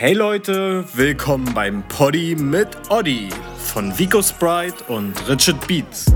Hey Leute, willkommen beim Poddy mit Oddy von Vico Sprite und Richard Beats.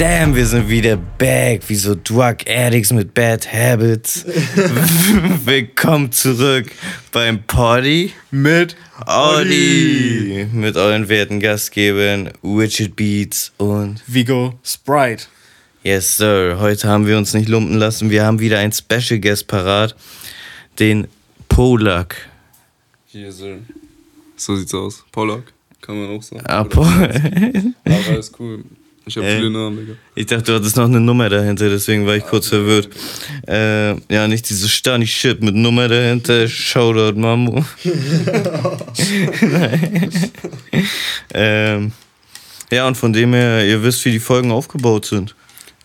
Damn, wir sind wieder back, wie so Drug Addicts mit Bad Habits. Willkommen zurück beim Party mit Audi. Mit euren werten Gastgebern Richard Beats und Vigo Sprite. Yes, Sir. Heute haben wir uns nicht lumpen lassen. Wir haben wieder einen Special Guest parat, den Polak. Hier, Sir. So sieht's aus. Polak, kann man auch sagen. Ah, Pol Aber ist cool. Ich habe viele Namen, Digga. Ich dachte, du hattest noch eine Nummer dahinter, deswegen war ich kurz verwirrt. Äh, ja, nicht dieses Stani Shit mit Nummer dahinter. Shoutout Mamu. ähm, ja, und von dem her, ihr wisst, wie die Folgen aufgebaut sind.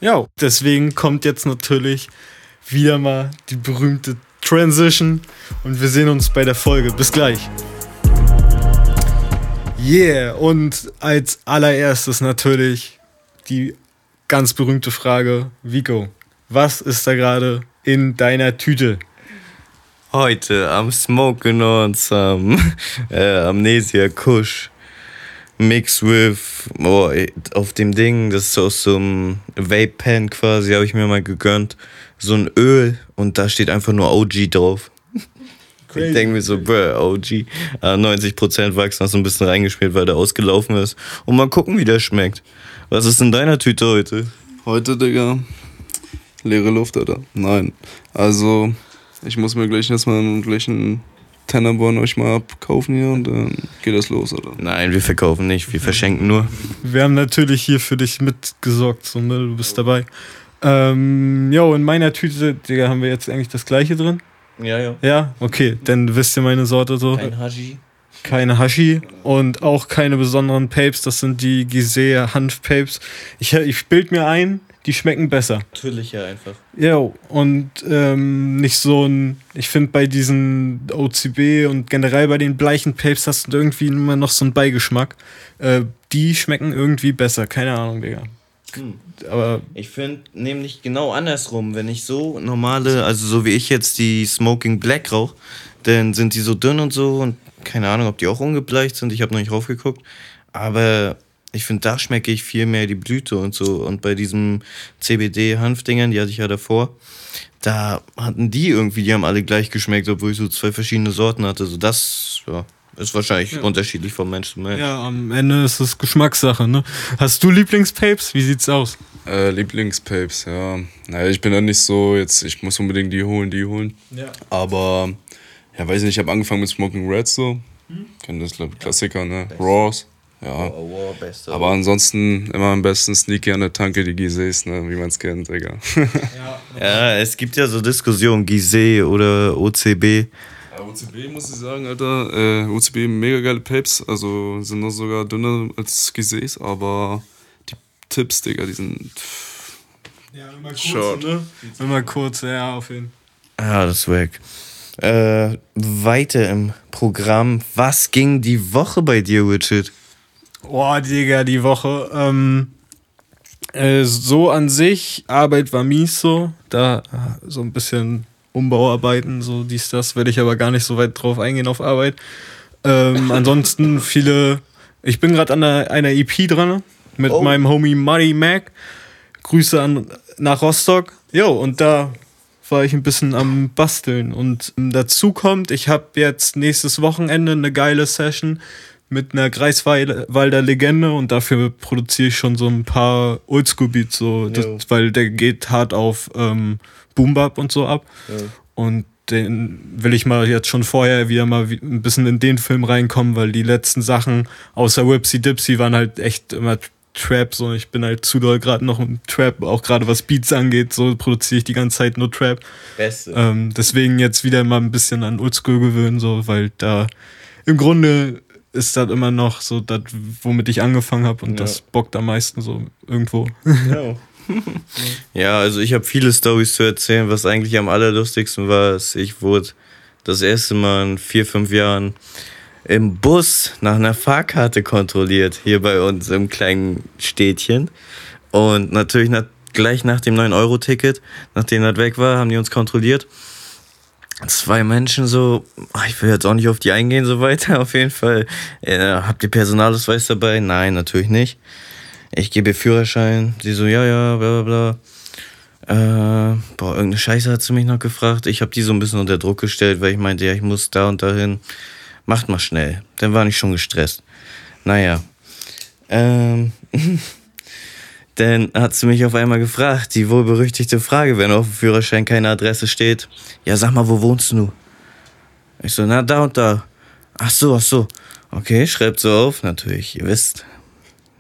Ja, deswegen kommt jetzt natürlich wieder mal die berühmte Transition und wir sehen uns bei der Folge. Bis gleich. Yeah, und als allererstes natürlich die ganz berühmte Frage, Vico, was ist da gerade in deiner Tüte? Heute am Smoking on some äh, Amnesia Kush mixed with oh, auf dem Ding, das ist aus so einem Vape Pen quasi, habe ich mir mal gegönnt, so ein Öl und da steht einfach nur OG drauf. Crazy. Ich denke mir so, bruh, OG. Äh, 90% Wachs noch so ein bisschen reingeschmiert, weil der ausgelaufen ist. Und mal gucken, wie der schmeckt. Was ist in deiner Tüte heute? Heute, Digga, leere Luft, Alter. Nein. Also, ich muss mir gleich erstmal einen gleichen Tennerborn euch mal abkaufen hier und dann geht das los, Alter. Nein, wir verkaufen nicht, wir verschenken nur. Wir haben natürlich hier für dich mitgesorgt, so, ne? Du bist dabei. Ähm, jo, in meiner Tüte, Digga, haben wir jetzt eigentlich das gleiche drin? Ja, ja. Ja, okay, dann wisst ihr meine Sorte so. Kein Hashi. Keine Hashi und auch keine besonderen Papes. Das sind die Gisea Hanf-Papes. Ich, ich bild mir ein, die schmecken besser. Natürlicher einfach. Ja, und ähm, nicht so ein. Ich finde, bei diesen OCB und generell bei den bleichen Papes hast du irgendwie immer noch so einen Beigeschmack. Äh, die schmecken irgendwie besser. Keine Ahnung, Digga. Hm. Aber ich finde nämlich genau andersrum, wenn ich so normale, also so wie ich jetzt die Smoking Black rauche, dann sind die so dünn und so und keine Ahnung, ob die auch ungebleicht sind. Ich habe noch nicht raufgeguckt. Aber ich finde, da schmecke ich viel mehr die Blüte und so. Und bei diesen CBD-Hanfdingern, die hatte ich ja davor, da hatten die irgendwie, die haben alle gleich geschmeckt, obwohl ich so zwei verschiedene Sorten hatte. So das, ja, ist wahrscheinlich ja. unterschiedlich vom Mensch zu Mensch. Ja, am Ende ist es Geschmackssache, ne? Hast du Lieblingspapes? Wie sieht's aus? Äh, Lieblingspapes, ja. Naja, ich bin da nicht so, jetzt, ich muss unbedingt die holen, die holen. Ja. Aber ja, weiß nicht, ich habe angefangen mit Smoking Red so. Hm? Kennt das, glaub, Klassiker, ne? Beste. Raws. Ja. Oh, oh, beste. Aber ansonsten immer am besten Sneaky an der Tanke, die Gisees, ne? wie man es kennt, Digga. ja, ja, es gibt ja so Diskussionen, Gisee oder OCB. Ja, OCB muss ich sagen, Alter. Äh, OCB mega geile Papes, also sind noch sogar dünner als Gisees, aber die Tipps, Digga, die sind. Ja, immer kurz, Short. ne? Immer kurz, ja, auf jeden Fall. Ja, das ist weg. Äh, weiter im Programm. Was ging die Woche bei dir, Richard? Boah, Digga, die Woche. Ähm, äh, so an sich, Arbeit war mies so. Da äh, so ein bisschen Umbauarbeiten, so dies, das, werde ich aber gar nicht so weit drauf eingehen auf Arbeit. Ähm, ansonsten viele. Ich bin gerade an einer, einer EP dran mit oh. meinem Homie Muddy Mac. Grüße an, nach Rostock. Jo, und da war ich ein bisschen am Basteln. Und dazu kommt, ich habe jetzt nächstes Wochenende eine geile Session mit einer Greifswalder Legende und dafür produziere ich schon so ein paar Oldschool-Beats, so, das, weil der geht hart auf ähm, Boombap und so ab. Ja. Und den will ich mal jetzt schon vorher wieder mal ein bisschen in den Film reinkommen, weil die letzten Sachen außer Whipsy Dipsy waren halt echt immer Trap, so ich bin halt zu doll gerade noch im Trap, auch gerade was Beats angeht, so produziere ich die ganze Zeit nur Trap. Beste. Ähm, deswegen jetzt wieder mal ein bisschen an Oldschool gewöhnen, so, weil da im Grunde ist das immer noch so das, womit ich angefangen habe und ja. das bockt am meisten so irgendwo. Ja. ja, also ich habe viele Stories zu erzählen. Was eigentlich am allerlustigsten war, ist, ich wurde das erste Mal in vier, fünf Jahren im Bus nach einer Fahrkarte kontrolliert, hier bei uns im kleinen Städtchen. Und natürlich nach, gleich nach dem 9-Euro-Ticket, nachdem das weg war, haben die uns kontrolliert. Zwei Menschen so, ich will jetzt auch nicht auf die eingehen, so weiter. Auf jeden Fall, äh, habt ihr Personalausweis dabei? Nein, natürlich nicht. Ich gebe Führerschein. Sie so, ja, ja, bla, bla, bla. Äh, boah, irgendeine Scheiße hat sie mich noch gefragt. Ich habe die so ein bisschen unter Druck gestellt, weil ich meinte, ja, ich muss da und dahin. Macht mal schnell. Dann war ich schon gestresst. Naja. Ähm. Dann hat sie mich auf einmal gefragt, die wohlberüchtigte Frage, wenn auf dem Führerschein keine Adresse steht. Ja, sag mal, wo wohnst du? Ich so, na, da und da. Ach so, ach so. Okay, schreibt so auf. Natürlich, ihr wisst,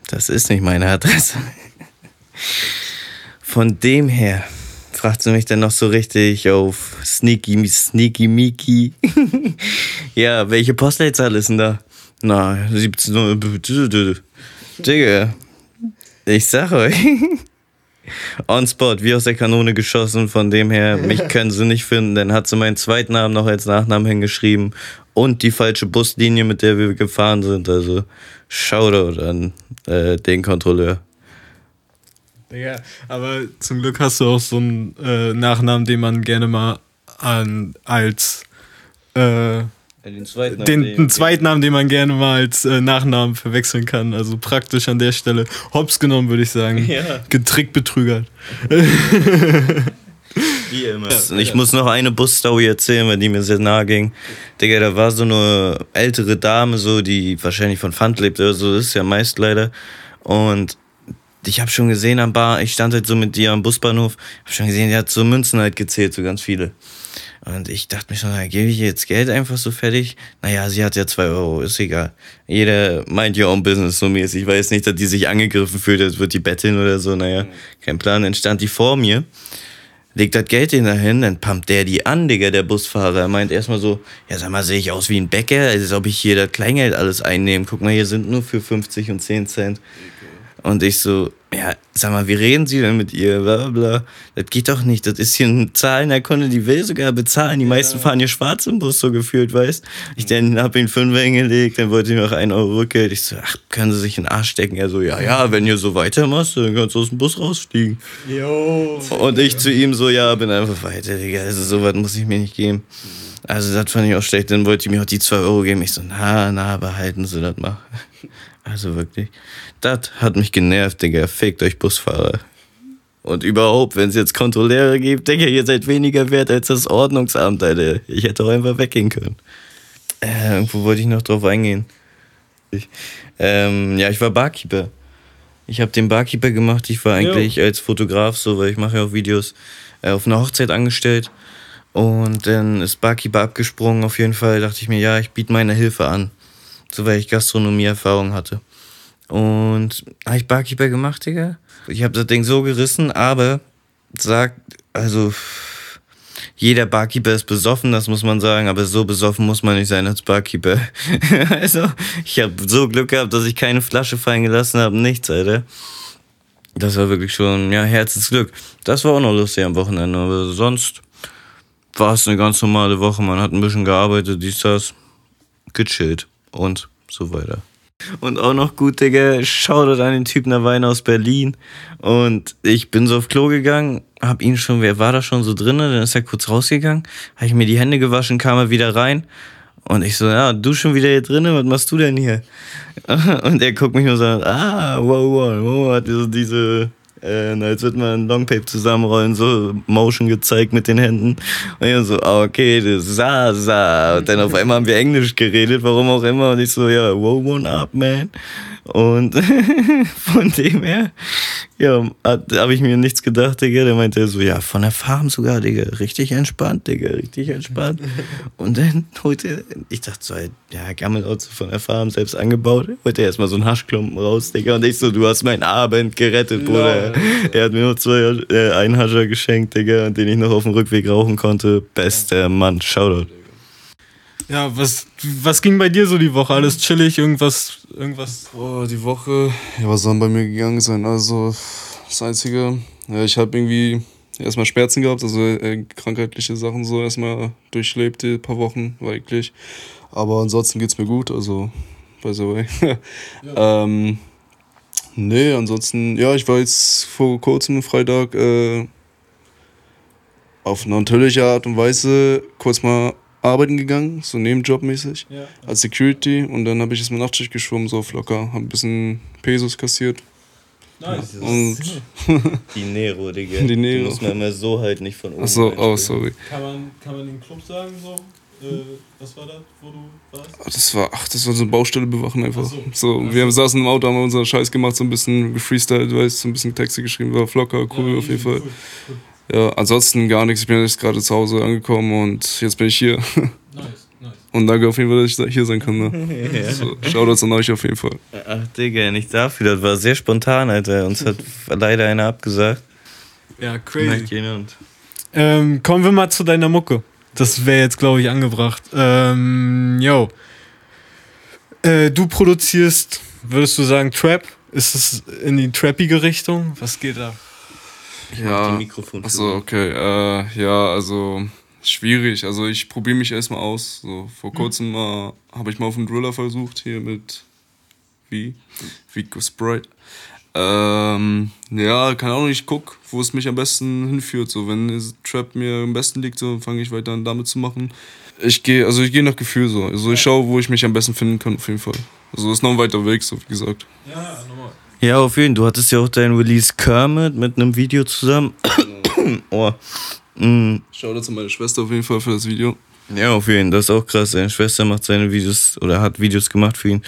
das ist nicht meine Adresse. Von dem her fragt sie mich dann noch so richtig auf Sneaky, Sneaky Miki. ja, welche Postleitzahl ist denn da? Na, 17. Digga, ich sag euch. On spot, wie aus der Kanone geschossen. Von dem her, mich können sie nicht finden. Dann hat sie meinen Zweitnamen noch als Nachnamen hingeschrieben und die falsche Buslinie, mit der wir gefahren sind. Also Shoutout an äh, den Kontrolleur. Ja, aber zum Glück hast du auch so einen äh, Nachnamen, den man gerne mal an als äh, den zweiten, den, den Zweitnamen, den man gerne mal als äh, Nachnamen verwechseln kann. Also praktisch an der Stelle. Hops genommen, würde ich sagen. Ja. Getrickt betrügert. Wie immer. Ich muss noch eine Busstory erzählen, weil die mir sehr nahe ging. Digga, da war so eine ältere Dame, so, die wahrscheinlich von Pfand lebt oder so, das ist ja meist leider. Und ich habe schon gesehen am Bar, ich stand halt so mit dir am Busbahnhof, hab schon gesehen, die hat so Münzen halt gezählt, so ganz viele. Und ich dachte mir schon, na, gebe ich jetzt Geld einfach so fertig? Naja, sie hat ja zwei Euro, ist egal. Jeder meint ja own business so mäßig. Ich weiß nicht, dass die sich angegriffen fühlt, als wird die betteln oder so. Naja, kein Plan. Dann stand die vor mir legt das Geld hin dahin, dann pumpt der die an, Digga, der Busfahrer. Er meint erstmal so, ja sag mal, sehe ich aus wie ein Bäcker, als ob ich hier das Kleingeld alles einnehme. Guck mal, hier sind nur für 50 und 10 Cent. Und ich so, ja, sag mal, wie reden Sie denn mit ihr? Blablabla. Das geht doch nicht. Das ist hier ein zahlender Kunde, die will sogar bezahlen. Die meisten fahren hier schwarz im Bus, so gefühlt, weißt Ich dann hab ihn fünf hingelegt, dann wollte ich noch ein Euro Rückgeld. Ich so, ach, können Sie sich in den Arsch stecken? Er so, ja, ja, wenn ihr so weitermachst, dann kannst du aus dem Bus rausfliegen. Jo. Und ich zu ihm so, ja, bin einfach weiter, Digga. Also, so was muss ich mir nicht geben. Also, das fand ich auch schlecht. Dann wollte ich mir auch die zwei Euro geben. Ich so, na, na, behalten Sie das mal. Also wirklich. Das hat mich genervt, Digga. Fickt euch Busfahrer. Und überhaupt, wenn es jetzt Kontrolleure gibt, Digga, ihr seid weniger wert als das Ordnungsamt, Alter. Ich hätte auch einfach weggehen können. Äh, irgendwo wollte ich noch drauf eingehen. Ich, ähm, ja, ich war Barkeeper. Ich habe den Barkeeper gemacht. Ich war eigentlich jo. als Fotograf so, weil ich mache ja auch Videos, äh, auf einer Hochzeit angestellt. Und dann ist Barkeeper abgesprungen. Auf jeden Fall dachte ich mir, ja, ich biete meine Hilfe an. So, weil ich Gastronomie-Erfahrung hatte. Und habe ich Barkeeper gemacht, Digga. Ich habe das Ding so gerissen, aber sagt, also jeder Barkeeper ist besoffen, das muss man sagen, aber so besoffen muss man nicht sein als Barkeeper. also, ich habe so Glück gehabt, dass ich keine Flasche fallen gelassen habe, nichts, Alter. Das war wirklich schon, ja, Herzensglück. Das war auch noch lustig am Wochenende, aber sonst war es eine ganz normale Woche. Man hat ein bisschen gearbeitet, dies, das, gechillt und so weiter. Und auch noch gut, Digga, Shoutout an den Typen, der Wein aus Berlin. Und ich bin so auf Klo gegangen, hab ihn schon, wer war da schon so drin? Dann ist er kurz rausgegangen, hab ich mir die Hände gewaschen, kam er wieder rein. Und ich so, ja, du schon wieder hier drinnen, was machst du denn hier? Und er guckt mich nur so, ah, wow, wow, wow, hat diese äh, als würde man ein Longpape zusammenrollen, so Motion gezeigt mit den Händen. Und ich so, ah, okay, das sa, sa. Und dann auf einmal haben wir Englisch geredet, warum auch immer. Und ich so, ja, wow, one up, man. Und von dem her, ja, habe ich mir nichts gedacht, Digga. Der meinte so, ja, von der Farm sogar, Digga. Richtig entspannt, Digga. Richtig entspannt. Und dann holte ich dachte so, ja, Gammelauto von der Farm selbst angebaut. Holte er erstmal so einen Haschklumpen raus, Digga. Und ich so, du hast meinen Abend gerettet, Bruder. No. Er hat mir nur zwei, äh, einen Hascher geschenkt, Digga, den ich noch auf dem Rückweg rauchen konnte. Bester Mann. Shoutout. Ja, was, was ging bei dir so die Woche? Alles chillig, irgendwas, irgendwas? Oh, die Woche, ja, was soll bei mir gegangen sein? Also, das Einzige, ja, ich habe irgendwie erstmal Schmerzen gehabt, also äh, krankheitliche Sachen so erstmal durchlebt, die paar Wochen, eklig. Aber ansonsten geht's mir gut, also by the way. ja. ähm, nee, ansonsten, ja, ich war jetzt vor kurzem Freitag äh, auf natürliche Art und Weise kurz mal arbeiten gegangen, so nebenjobmäßig, ja. als Security. Und dann habe ich jetzt mal Nachtschicht geschwommen, so auf locker. Habe ein bisschen Pesos kassiert. Nice. Und Dinero, Digga. Dinero. Die muss man immer so halt nicht von oben. Achso, oh, sorry. Kann man, kann man den Club sagen, so? Äh, was war das, wo du warst? Das war, ach, das war so eine Baustelle bewachen einfach. So. so. wir saßen im Auto, haben unseren Scheiß gemacht, so ein bisschen gefreestylt, weißt so ein bisschen Texte geschrieben, war flocker, cool ja, auf jeden Fall. Cool. Ja, ansonsten gar nichts. Ich bin jetzt gerade zu Hause angekommen und jetzt bin ich hier. Nice, nice. Und danke auf jeden Fall, dass ich hier sein kann. Ne? ja. so, Shoutouts an euch auf jeden Fall. Ach, Digga, nicht dafür. Das war sehr spontan, Alter. Uns hat leider einer abgesagt. Ja, crazy. Ähm, kommen wir mal zu deiner Mucke. Das wäre jetzt, glaube ich, angebracht. Ähm, yo. Äh, du produzierst, würdest du sagen, Trap? Ist es in die trappige Richtung? Was geht da? Ja, Achso, okay. Äh, ja, also schwierig. Also ich probiere mich erstmal aus. So, vor hm. kurzem mhm. habe ich mal auf einen Driller versucht, hier mit wie? Vico Sprite. Ähm, ja, keine Ahnung, ich guck, wo es mich am besten hinführt. So, wenn Trap mir am besten liegt, so fange ich weiter an damit zu machen. Ich gehe, also ich gehe nach Gefühl so. Also ich schaue, wo ich mich am besten finden kann, auf jeden Fall. Also ist noch ein weiter Weg, so wie gesagt. Ja, normal. Ja, auf jeden Fall. Du hattest ja auch dein Release Kermit mit einem Video zusammen. oh. Mm. Schau dazu meine Schwester auf jeden Fall für das Video. Ja, auf jeden Fall. Das ist auch krass. Seine Schwester macht seine Videos oder hat Videos gemacht für ihn.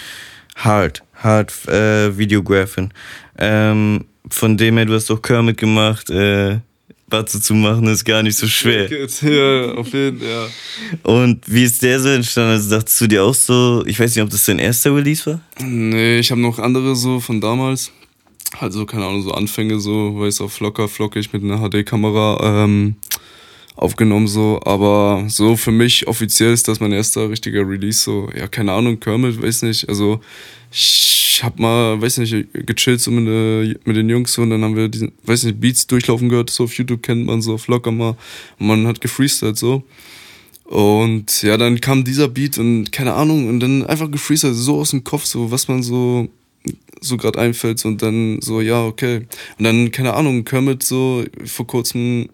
Hard. Hard äh, Videographin. Ähm, von dem her, du hast auch Kermit gemacht. Äh, Batze zu machen ist gar nicht so schwer. Ja, auf jeden Fall, ja. Und wie ist der so entstanden? Also dachtest du dir auch so, ich weiß nicht, ob das dein erster Release war? Nee, ich habe noch andere so von damals. Also, keine Ahnung, so Anfänge, so, weiß auf locker, flockig mit einer HD-Kamera ähm, aufgenommen, so. Aber so für mich offiziell ist das mein erster richtiger Release, so. Ja, keine Ahnung, Kermit, weiß nicht. Also, ich hab mal, weiß nicht, gechillt so mit, mit den Jungs so, und dann haben wir diesen, weiß nicht, Beats durchlaufen gehört, so auf YouTube kennt man so auf locker mal und man hat gefreestylt so. Und ja, dann kam dieser Beat und keine Ahnung und dann einfach gefreestylt, so aus dem Kopf, so was man so so gerade einfällt und dann so, ja, okay. Und dann, keine Ahnung, Kermit so vor kurzem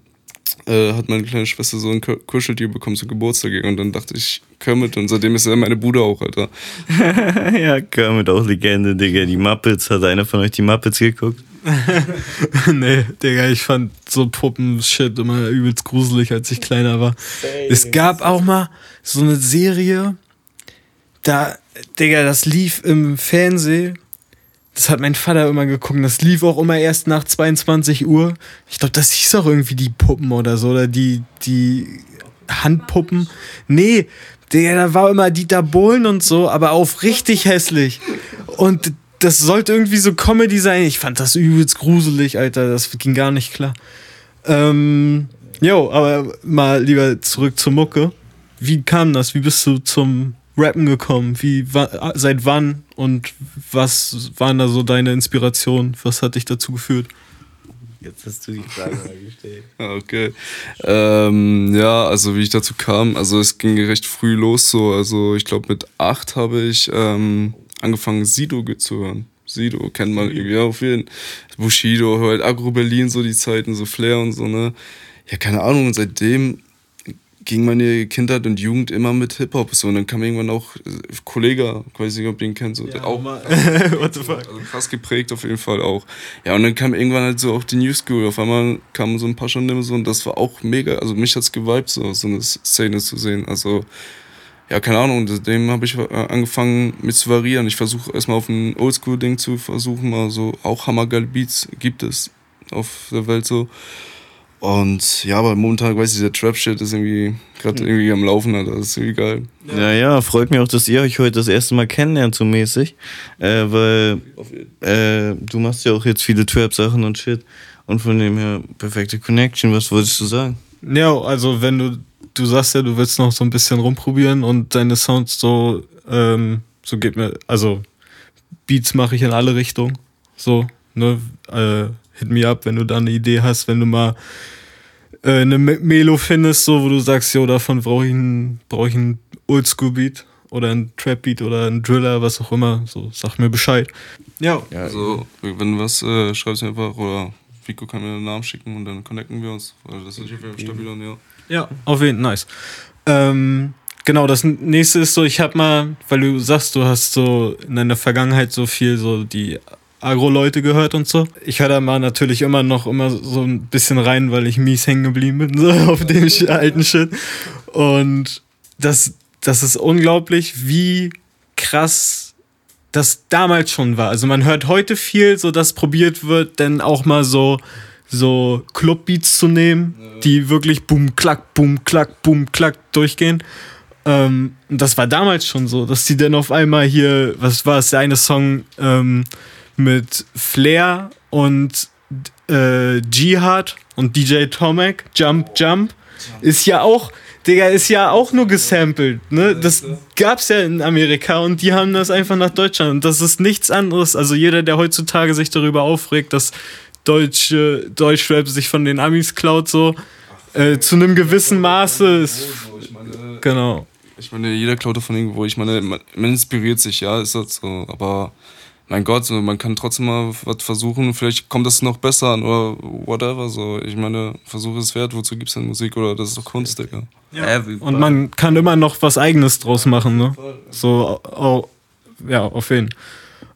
äh, hat meine kleine Schwester so ein Kuscheltier bekommen zu Geburtstag und dann dachte ich, Kermit und seitdem ist er meine Bude auch, Alter. ja, Kermit auch Legende, Digga. Die Muppets, hat einer von euch die Muppets geguckt? nee, Digga, ich fand so Puppen-Shit immer übelst gruselig, als ich kleiner war. Es gab auch mal so eine Serie, da, Digga, das lief im Fernsehen das hat mein Vater immer geguckt. Das lief auch immer erst nach 22 Uhr. Ich glaube, das hieß auch irgendwie die Puppen oder so. Oder die, die Handpuppen. Nee, der, da war immer Dieter Bohlen und so, aber auf richtig hässlich. Und das sollte irgendwie so Comedy sein. Ich fand das übelst gruselig, Alter. Das ging gar nicht klar. Ähm, jo, aber mal lieber zurück zur Mucke. Wie kam das? Wie bist du zum Rappen gekommen? Wie, seit wann und was waren da so deine Inspirationen? Was hat dich dazu geführt? Jetzt hast du die Frage mal gestellt. Okay. Ähm, ja, also wie ich dazu kam, also es ging recht früh los so. Also ich glaube mit acht habe ich ähm, angefangen Sido zu hören. Sido kennt man irgendwie auf jeden Bushido, halt Agro Berlin, so die Zeiten, so Flair und so, ne? Ja, keine Ahnung, und seitdem ging meine Kindheit und Jugend immer mit Hip-Hop. So, und dann kam irgendwann auch äh, Kollege, ich weiß nicht, ob ihr ihn kennt, so, ja, auch What the fuck? Also krass geprägt auf jeden Fall auch. Ja, und dann kam irgendwann halt so auch die New School. Auf einmal kamen so ein paar schon so und das war auch mega. Also mich hat's geweibt, so, so eine Szene zu sehen. Also, ja, keine Ahnung, seitdem habe ich äh, angefangen mit zu variieren. Ich versuche erstmal auf ein Oldschool-Ding zu versuchen, also auch hammergeile Beats gibt es auf der Welt so. Und ja, aber momentan weiß ich, der Trap-Shit ist irgendwie gerade irgendwie am Laufen, das ist irgendwie geil. Ja. ja, freut mich auch, dass ihr euch heute das erste Mal kennenlernt, so mäßig. Äh, weil äh, du machst ja auch jetzt viele Trap-Sachen und Shit. Und von dem her, perfekte Connection. Was wolltest du sagen? Ja, also wenn du, du sagst ja, du willst noch so ein bisschen rumprobieren und deine Sounds so, ähm, so geht mir, also Beats mache ich in alle Richtungen. So, ne? Äh, hit me up, wenn du da eine Idee hast, wenn du mal äh, eine Melo findest, so wo du sagst, jo, davon brauche ich einen brauch ich einen Oldschool-Beat. oder ein Trap-Beat oder ein Driller, was auch immer, so sag mir Bescheid. Ja. ja also, wenn du was, äh, schreibst du einfach oder Vico kann mir einen Namen schicken und dann connecten wir uns. Also das ist stabil und ja. Ja, auf jeden Fall, nice. Ähm, genau, das nächste ist so, ich habe mal, weil du sagst, du hast so in deiner Vergangenheit so viel so die Agro-Leute gehört und so. Ich höre da mal natürlich immer noch immer so ein bisschen rein, weil ich mies hängen geblieben bin, so auf dem alten Shit. Und das, das ist unglaublich, wie krass das damals schon war. Also man hört heute viel, so dass probiert wird, dann auch mal so so Clubbeats zu nehmen, die wirklich boom, klack, boom, klack, boom, klack durchgehen. Ähm, das war damals schon so, dass die dann auf einmal hier, was war es, der eine Song ähm, mit Flair und äh, Jihad und DJ Tomek, Jump Jump, ist ja auch, Digga, ist ja auch nur gesampelt. Ne? Das gab's ja in Amerika und die haben das einfach nach Deutschland. Und das ist nichts anderes. Also jeder, der heutzutage sich darüber aufregt, dass deutsche Deutschrap sich von den Amis klaut, so äh, zu einem gewissen Maße ist. genau. Ich meine, jeder klaut von irgendwo. Ich meine, man, inspiriert sich, ja, ist das so. Aber mein Gott, so, man kann trotzdem mal was versuchen. Vielleicht kommt das noch besser an oder whatever. So. Ich meine, Versuch ist wert. Wozu gibt es denn Musik oder das ist doch Kunst, Digga. Ja. Und man kann immer noch was Eigenes draus machen, ne? So, oh, ja, auf jeden Fall.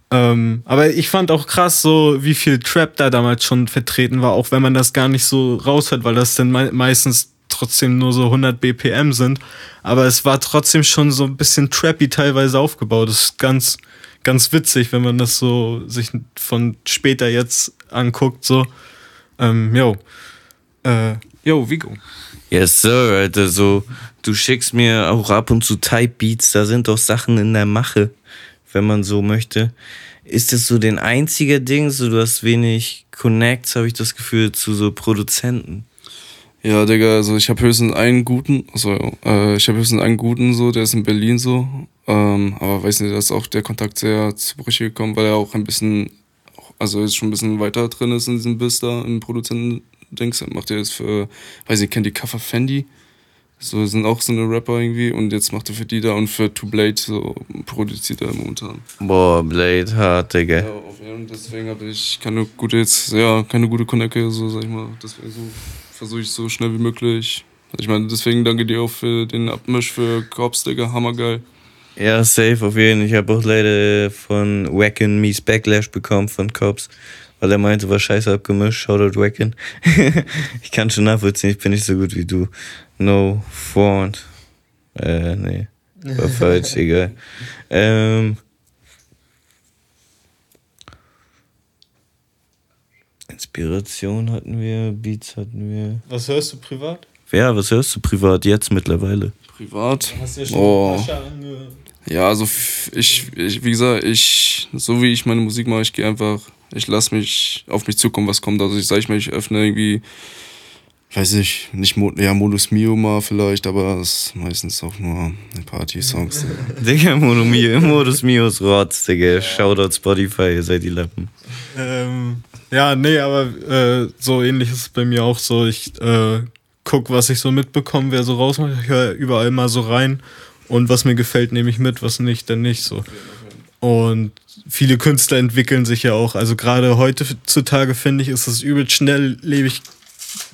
Ähm, aber ich fand auch krass, so wie viel Trap da damals schon vertreten war, auch wenn man das gar nicht so raushört, weil das dann me meistens trotzdem nur so 100 BPM sind. Aber es war trotzdem schon so ein bisschen trappy teilweise aufgebaut. Das ist ganz, ganz witzig, wenn man das so sich von später jetzt anguckt. So, ähm, yo, äh, yo, Vigo. Yes, Sir, Alter. So, du schickst mir auch ab und zu Type Beats, da sind doch Sachen in der Mache wenn man so möchte. Ist das so den einzige Ding, so du hast wenig Connects, habe ich das Gefühl, zu so Produzenten? Ja, Digga, also ich habe höchstens einen guten, also äh, ich habe höchstens einen guten so, der ist in Berlin so, ähm, aber weiß nicht, da ist auch der Kontakt sehr zu Brüche gekommen, weil er auch ein bisschen, also jetzt schon ein bisschen weiter drin ist in diesem Biss da, im Produzenten-Dings, macht er jetzt für, weiß nicht, kennt die Kaffer Fendi? So sind auch so eine Rapper irgendwie und jetzt macht er für die da und für Two Blade so produziert er momentan. Boah, Blade hart, Digga. Ja, auf jeden Fall. Deswegen habe ich keine gute jetzt, ja, keine gute Connecte, so sag ich mal. Deswegen so versuche ich so schnell wie möglich. Ich meine, deswegen danke dir auch für den Abmisch für Korps, Digga, hammergeil. Ja, safe auf jeden Fall. Ich habe auch leider von Wacken Mies Backlash bekommen von Cops, weil er meinte, war scheiße abgemischt. Shoutout Wacken. ich kann schon nachvollziehen, ich bin nicht so gut wie du. No Front. Äh, nee. War falsch, egal. Ähm. Inspiration hatten wir, Beats hatten wir. Was hörst du privat? Ja, was hörst du privat jetzt mittlerweile? Privat? Hast du ja schon oh. Ja, also ich, ich, wie gesagt, ich, so wie ich meine Musik mache, ich gehe einfach, ich lasse mich auf mich zukommen, was kommt. Also ich sage ich mal, ich öffne irgendwie weiß ich, nicht ja, Modus Mio mal vielleicht, aber das ist meistens auch nur Party-Songs. Digga, Modus Mio, Modus Mio ist Rotz, Digga. Shoutout Spotify, ihr seid die Lappen. Ähm, ja, nee, aber äh, so ähnlich ist es bei mir auch so. Ich äh, guck, was ich so mitbekomme, wer so rausmacht. Ich höre überall mal so rein und was mir gefällt, nehme ich mit, was nicht, dann nicht so. Und viele Künstler entwickeln sich ja auch. Also gerade heutzutage finde ich, ist es übel schnelllebig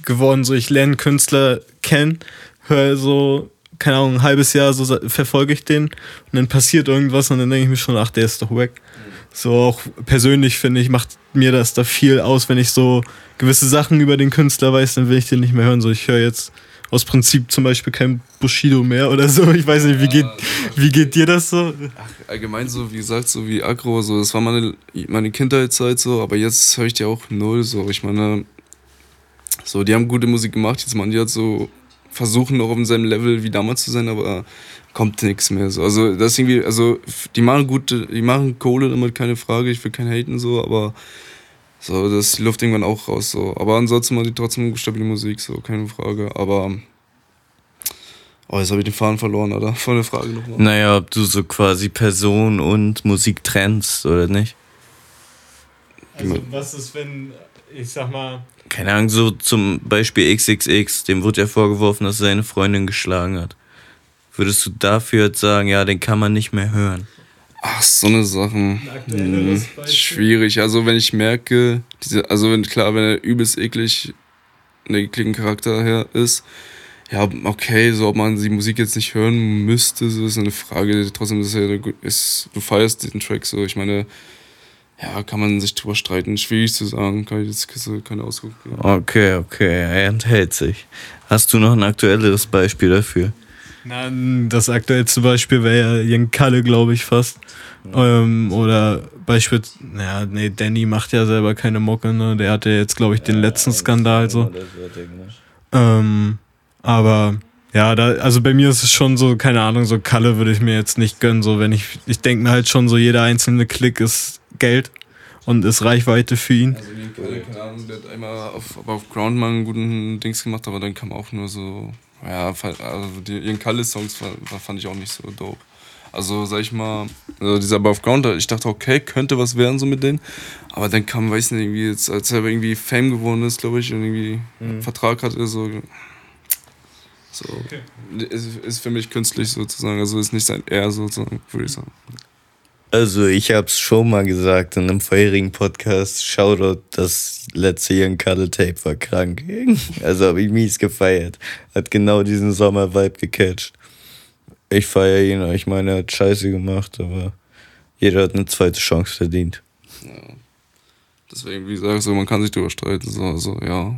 geworden. So, ich lerne Künstler kennen, höre so, keine Ahnung, ein halbes Jahr so verfolge ich den und dann passiert irgendwas und dann denke ich mir schon, ach, der ist doch weg. So auch persönlich finde ich, macht mir das da viel aus, wenn ich so gewisse Sachen über den Künstler weiß, dann will ich den nicht mehr hören. So, ich höre jetzt aus Prinzip zum Beispiel kein Bushido mehr oder so. Ich weiß nicht, wie geht, wie geht dir das so? Ach, allgemein so, wie gesagt, so wie Agro, so, das war meine, meine Kindheitszeit so, aber jetzt höre ich die auch null so. Ich meine, so, die haben gute Musik gemacht, jetzt machen die halt so, versuchen noch auf demselben Level wie damals zu sein, aber kommt nichts mehr. So. Also das ist irgendwie, also die machen gute, die machen Kohle damit, keine Frage, ich will kein haten so, aber so, das ist die Luft irgendwann auch raus. So. Aber ansonsten machen die trotzdem stabile Musik, so, keine Frage. Aber Oh, jetzt habe ich den Faden verloren, oder? Von der Frage nochmal. Naja, ob du so quasi Person und Musik trennst, oder nicht? Also, was ist, wenn, ich sag mal, keine Ahnung, so zum Beispiel XXX, dem wurde ja vorgeworfen, dass er seine Freundin geschlagen hat. würdest du dafür jetzt sagen, ja, den kann man nicht mehr hören? Ach, so eine Sachen. Hm, schwierig. Also wenn ich merke, diese, also wenn, klar, wenn er übelst eklig, einen ekligen Charakter her ist, ja, okay, so ob man die Musik jetzt nicht hören müsste, so ist eine Frage. Trotzdem ist ja ist, du feierst den Track so. Ich meine, ja, kann man sich drüber streiten. Schwierig zu sagen, kann ich jetzt keine Ausdruck geben. Okay, okay, er enthält sich. Hast du noch ein aktuelleres Beispiel dafür? Na, das aktuellste Beispiel wäre ja Jan Kalle, glaube ich, fast. Ähm, oder beispielsweise, naja, nee, Danny macht ja selber keine Mucke, ne? Der hatte jetzt, glaube ich, den ja, letzten Skandal so. Ähm, aber ja, da, also bei mir ist es schon so, keine Ahnung, so Kalle würde ich mir jetzt nicht gönnen. So, wenn ich, ich denke mir halt schon so, jeder einzelne Klick ist Geld und ist Reichweite für ihn. Also keine Ahnung, der hat einmal auf, auf Ground mal einen guten Dings gemacht, aber dann kam auch nur so ja, also die, ihren Kalle-Songs fand ich auch nicht so dope. Also, sag ich mal, also dieser Above Ground, ich dachte, okay, könnte was werden so mit denen. Aber dann kam, weiß nicht, irgendwie jetzt, als er irgendwie Fame geworden ist, glaube ich, und irgendwie mhm. einen Vertrag hatte, so. So. Okay. Ist, ist für mich künstlich sozusagen. Also ist nicht sein Er sozusagen, würde ich sagen. Also ich habe es schon mal gesagt in einem vorherigen Podcast, Shoutout, das letzte Young Cuddle Tape war krank. Also habe ich mies gefeiert. Hat genau diesen Sommer-Vibe gecatcht. Ich feiere ihn, ich meine, er hat Scheiße gemacht, aber jeder hat eine zweite Chance verdient. Ja. Deswegen, wie gesagt, so, man kann sich drüber streiten, so, also, ja.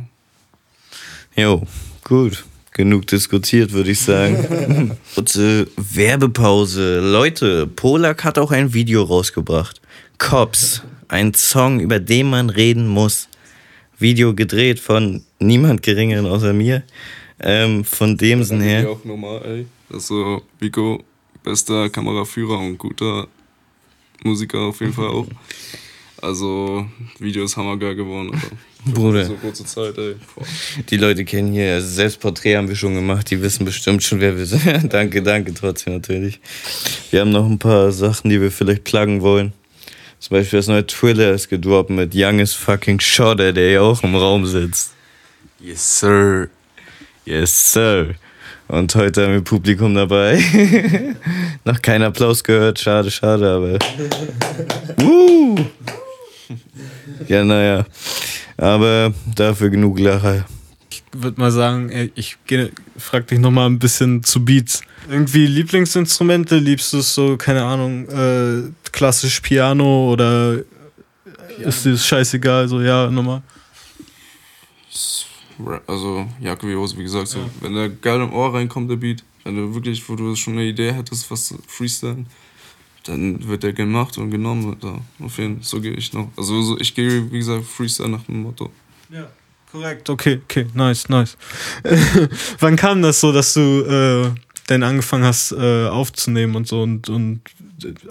Jo, gut genug diskutiert, würde ich sagen. Kurze Werbepause. Leute, Polak hat auch ein Video rausgebracht. Cops, ein Song, über den man reden muss. Video gedreht von niemand geringeren außer mir. Ähm, von dem Sinn her. auch normal, ey. Also, Vico, bester Kameraführer und guter Musiker auf jeden Fall auch. Also, Video ist hammergeil geworden, Alter. Bruder. So kurze Zeit, ey. Die Leute kennen hier, also Selbstporträt haben wir schon gemacht, die wissen bestimmt schon, wer wir sind. danke, danke trotzdem natürlich. Wir haben noch ein paar Sachen, die wir vielleicht pluggen wollen. Zum Beispiel das neue Thriller ist gedroppt mit Youngest fucking Shorter, der ja auch im Raum sitzt. Yes, sir. Yes, sir. Und heute haben wir Publikum dabei. noch kein Applaus gehört, schade, schade, aber. Woo! Ja, naja. Aber dafür genug Lacher. Ich würde mal sagen, ich frag dich nochmal ein bisschen zu Beats. Irgendwie Lieblingsinstrumente? Liebst du es so, keine Ahnung, äh, klassisch Piano oder Piano. ist dir das scheißegal? So, ja, nochmal. Also, Jacke wie Hose, wie gesagt, so, ja. wenn der geil im Ohr reinkommt, der Beat, wenn du wirklich, wo du schon eine Idee hättest, was freestyle, dann wird der gemacht und genommen. Da. Auf jeden Fall, so gehe ich noch. Also so, ich gehe, wie gesagt, Freestyle nach dem Motto. Ja, korrekt, okay, okay, nice, nice. Wann kam das so, dass du äh, denn angefangen hast äh, aufzunehmen und so und, und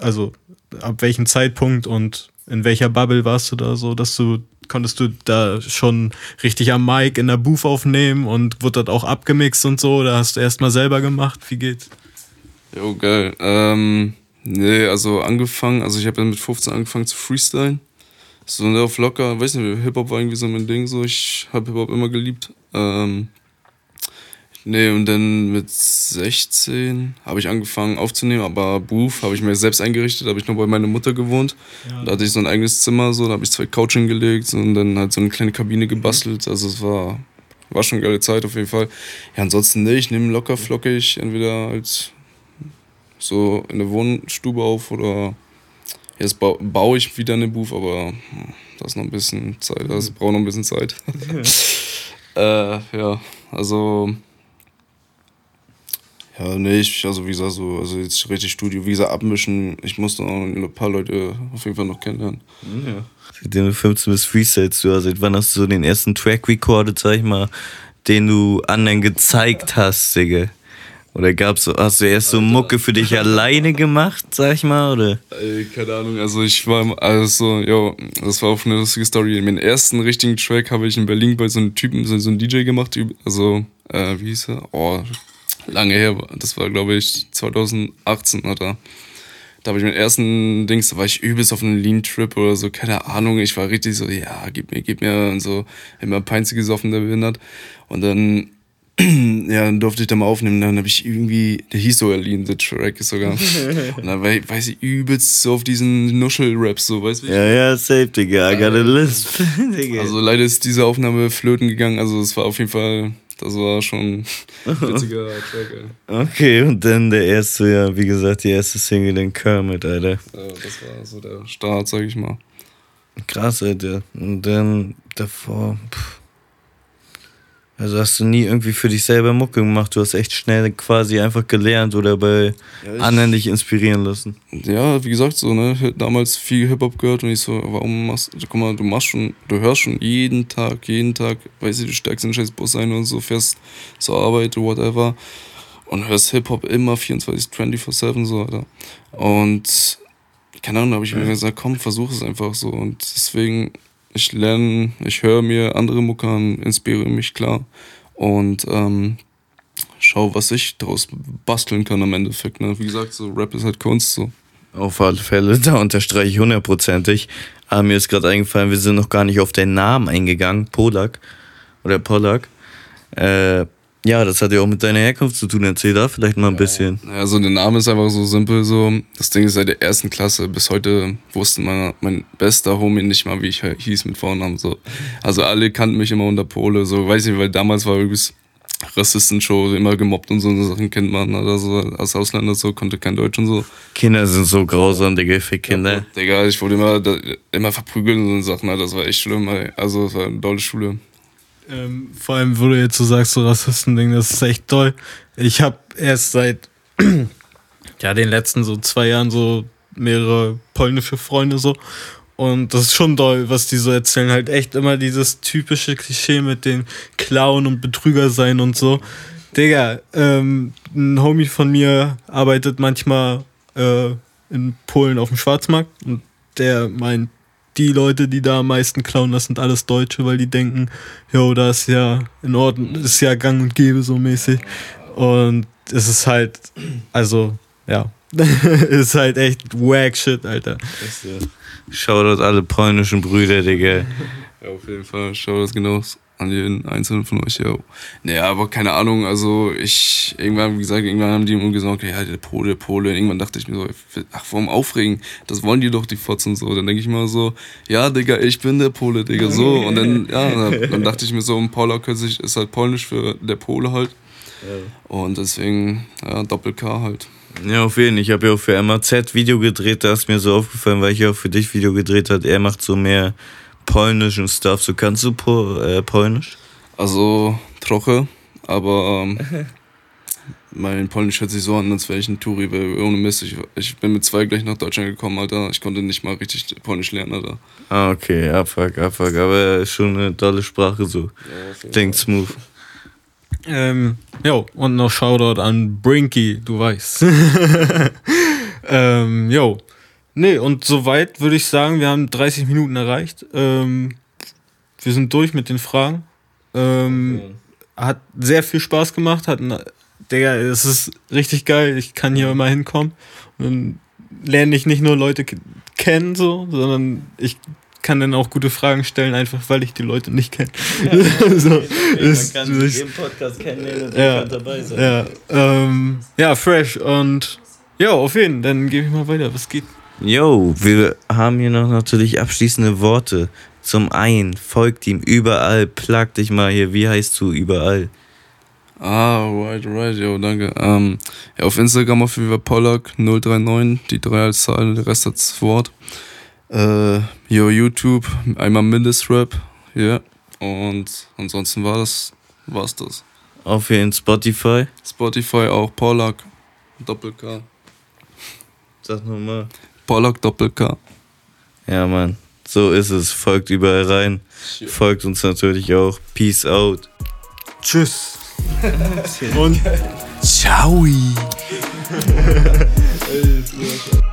also ab welchem Zeitpunkt und in welcher Bubble warst du da so, dass du konntest du da schon richtig am Mic in der Booth aufnehmen und wurde das auch abgemixt und so oder hast du erstmal selber gemacht? Wie geht's? Jo, geil. Ähm, Nee, also angefangen, also ich habe dann mit 15 angefangen zu freestylen. So ne, auf locker, weiß nicht, Hip-Hop war irgendwie so mein Ding, so ich habe Hip-Hop immer geliebt. Ähm, nee, und dann mit 16 habe ich angefangen aufzunehmen, aber Booth habe ich mir selbst eingerichtet, habe ich noch bei meiner Mutter gewohnt. Ja. Da hatte ich so ein eigenes Zimmer, so, da habe ich zwei Couchen gelegt und dann halt so eine kleine Kabine gebastelt. Also es war, war schon eine geile Zeit auf jeden Fall. Ja, ansonsten nee, ich nehme locker flockig, entweder als so in der Wohnstube auf oder jetzt ba baue ich wieder eine Booth, aber hm, das ist noch ein bisschen Zeit, das braucht noch ein bisschen Zeit. äh, ja, also ja, nee, ich, also wie gesagt, so, also jetzt richtig Studio, wie gesagt, abmischen, ich musste auch ein paar Leute auf jeden Fall noch kennenlernen. Ja. Seitdem du 15 bis Freestyles, du, also wann hast du so den ersten Track recorded, sag ich mal, den du anderen gezeigt hast, Digga? Oder gab's, hast du erst so Mucke für dich alleine gemacht, sag ich mal, oder? Ey, keine Ahnung, also ich war, also, jo, das war auch eine lustige Story. Meinen ersten richtigen Track habe ich in Berlin bei so einem Typen, so, einem DJ gemacht, also, äh, wie hieß er? Oh, lange her, das war, glaube ich, 2018 oder da habe ich meinen ersten Dings, da war ich übelst auf einem Lean-Trip oder so, keine Ahnung. Ich war richtig so, ja, gib mir, gib mir und so, immer Peinze gesoffen, der behindert. Und dann ja, dann durfte ich da mal aufnehmen. Dann habe ich irgendwie, der hieß sogar Lean, the Track ist sogar. und dann war ich, weiß ich, übelst so auf diesen Nuschel-Rap, so, weißt du? Ja, ja, safe, Digga, I got a list. also leider ist diese Aufnahme flöten gegangen, also es war auf jeden Fall, das war schon ein witziger Track, ey. Okay, und dann der erste, ja, wie gesagt, die erste Single, den Kermit, Alter. Ja, das war so der Start, sag ich mal. Krass, Alter. Und dann davor, pff. Also hast du nie irgendwie für dich selber Mucke gemacht, du hast echt schnell quasi einfach gelernt oder bei ja, anderen dich inspirieren lassen. Ja, wie gesagt, so, ne, damals viel Hip-Hop gehört und ich so, warum machst du, guck mal, du machst schon, du hörst schon jeden Tag, jeden Tag, weiß ich, du steigst in den scheiß Bus ein und so, fährst zur Arbeit oder whatever und hörst Hip-Hop immer 24, 24-7 so, Alter. Und keine Ahnung, da habe ich mir gesagt, komm, versuch es einfach so und deswegen ich lerne, ich höre mir andere Mucke an, inspiriere mich klar und ähm, schau, was ich daraus basteln kann am Endeffekt. Ne? Wie gesagt, so Rap ist halt Kunst so. Auf alle Fälle, da unterstreiche ich hundertprozentig. Aber mir ist gerade eingefallen, wir sind noch gar nicht auf den Namen eingegangen, Polak oder Polak. Äh, ja, das hat ja auch mit deiner Herkunft zu tun. Erzähl da vielleicht mal ein bisschen. Ja, so der Name ist einfach so simpel. So das Ding ist seit der ersten Klasse bis heute wusste mein, mein bester Homie nicht mal, wie ich hieß mit Vornamen. So, also alle kannten mich immer unter Pole. So, weiß nicht, weil damals war übrigens Rassistenshow immer gemobbt und so Sachen kennt man oder so als Ausländer so konnte kein Deutsch und so. Kinder sind so grausam, Digga, für Kinder. Ja, Digga, ich wurde immer immer verprügelt und so Sachen. Das war echt schlimm. Also, es war eine tolle Schule. Ähm, vor allem, wo du jetzt so sagst, so Rassisten-Ding, das ist echt toll. Ich habe erst seit ja, den letzten so zwei Jahren so mehrere polnische Freunde so. Und das ist schon toll, was die so erzählen. Halt echt immer dieses typische Klischee mit den Clown und Betrüger sein und so. Digga, ähm, ein Homie von mir arbeitet manchmal äh, in Polen auf dem Schwarzmarkt und der meint, die Leute, die da am meisten klauen, das sind alles Deutsche, weil die denken, jo, da ist ja in Ordnung, ist ja gang und gäbe so mäßig. Und es ist halt, also, ja, ist halt echt wack shit, Alter. Shoutout alle polnischen Brüder, Digga. Ja, auf jeden Fall. Shoutout genauso an jeden einzelnen von euch, ja. Naja, aber keine Ahnung, also ich, irgendwann, wie gesagt, irgendwann haben die immer gesagt, ja, der Pole, der Pole. Und irgendwann dachte ich mir so, ach, warum aufregen? Das wollen die doch, die Fotzen so. Dann denke ich mal so, ja, Digga, ich bin der Pole, Digga, so. Und dann, ja, dann dachte ich mir so, ein Paula kürzlich ist halt polnisch für der Pole halt. Ja. Und deswegen, ja, Doppel-K halt. Ja, auf jeden Fall. Ich habe ja auch für MAZ Video gedreht, da ist mir so aufgefallen, weil ich auch für dich Video gedreht habe. Er macht so mehr polnischen Stuff. So kannst du po äh, Polnisch? Also troche, aber ähm, mein Polnisch hört sich so an, als wäre ich ein Touri, weil ohne Mist, ich, ich bin mit zwei gleich nach Deutschland gekommen, Alter. Ich konnte nicht mal richtig Polnisch lernen, Alter. Ah, okay, abfuck, abfuck, aber ist schon eine tolle Sprache so. Ja, Klingt smooth. Ähm, jo, und noch Shoutout an Brinky, du weißt. ähm, jo, Nee, und soweit würde ich sagen, wir haben 30 Minuten erreicht. Ähm, wir sind durch mit den Fragen. Ähm, okay. Hat sehr viel Spaß gemacht. Hat, Digga, es ist richtig geil. Ich kann hier immer hinkommen. Und dann lerne ich nicht nur Leute kennen, so, sondern ich kann dann auch gute Fragen stellen, einfach weil ich die Leute nicht kenne. Ja, so, ist, man kann ist, jeden Podcast kennenlernen und ja, dabei sein. Ja, ähm, ja, fresh. Und ja, auf jeden Fall. Dann gebe ich mal weiter. Was geht? Yo, wir haben hier noch natürlich abschließende Worte. Zum einen, folgt ihm überall, plag dich mal hier, wie heißt du überall? Ah, right, right, yo, danke. Ähm, ja, auf Instagram auf jeden Fall Pollack039, die drei als Zahl, der Rest als Wort. Äh, yo, YouTube, einmal Mindestrap, ja. Yeah. Und ansonsten war das, war's das. Auf jeden Spotify? Spotify auch Pollack, Doppel-K. Sag nochmal. Pollock Doppel-K. Ja, Mann. So ist es. Folgt überall rein. Folgt uns natürlich auch. Peace out. Tschüss. Und ciao.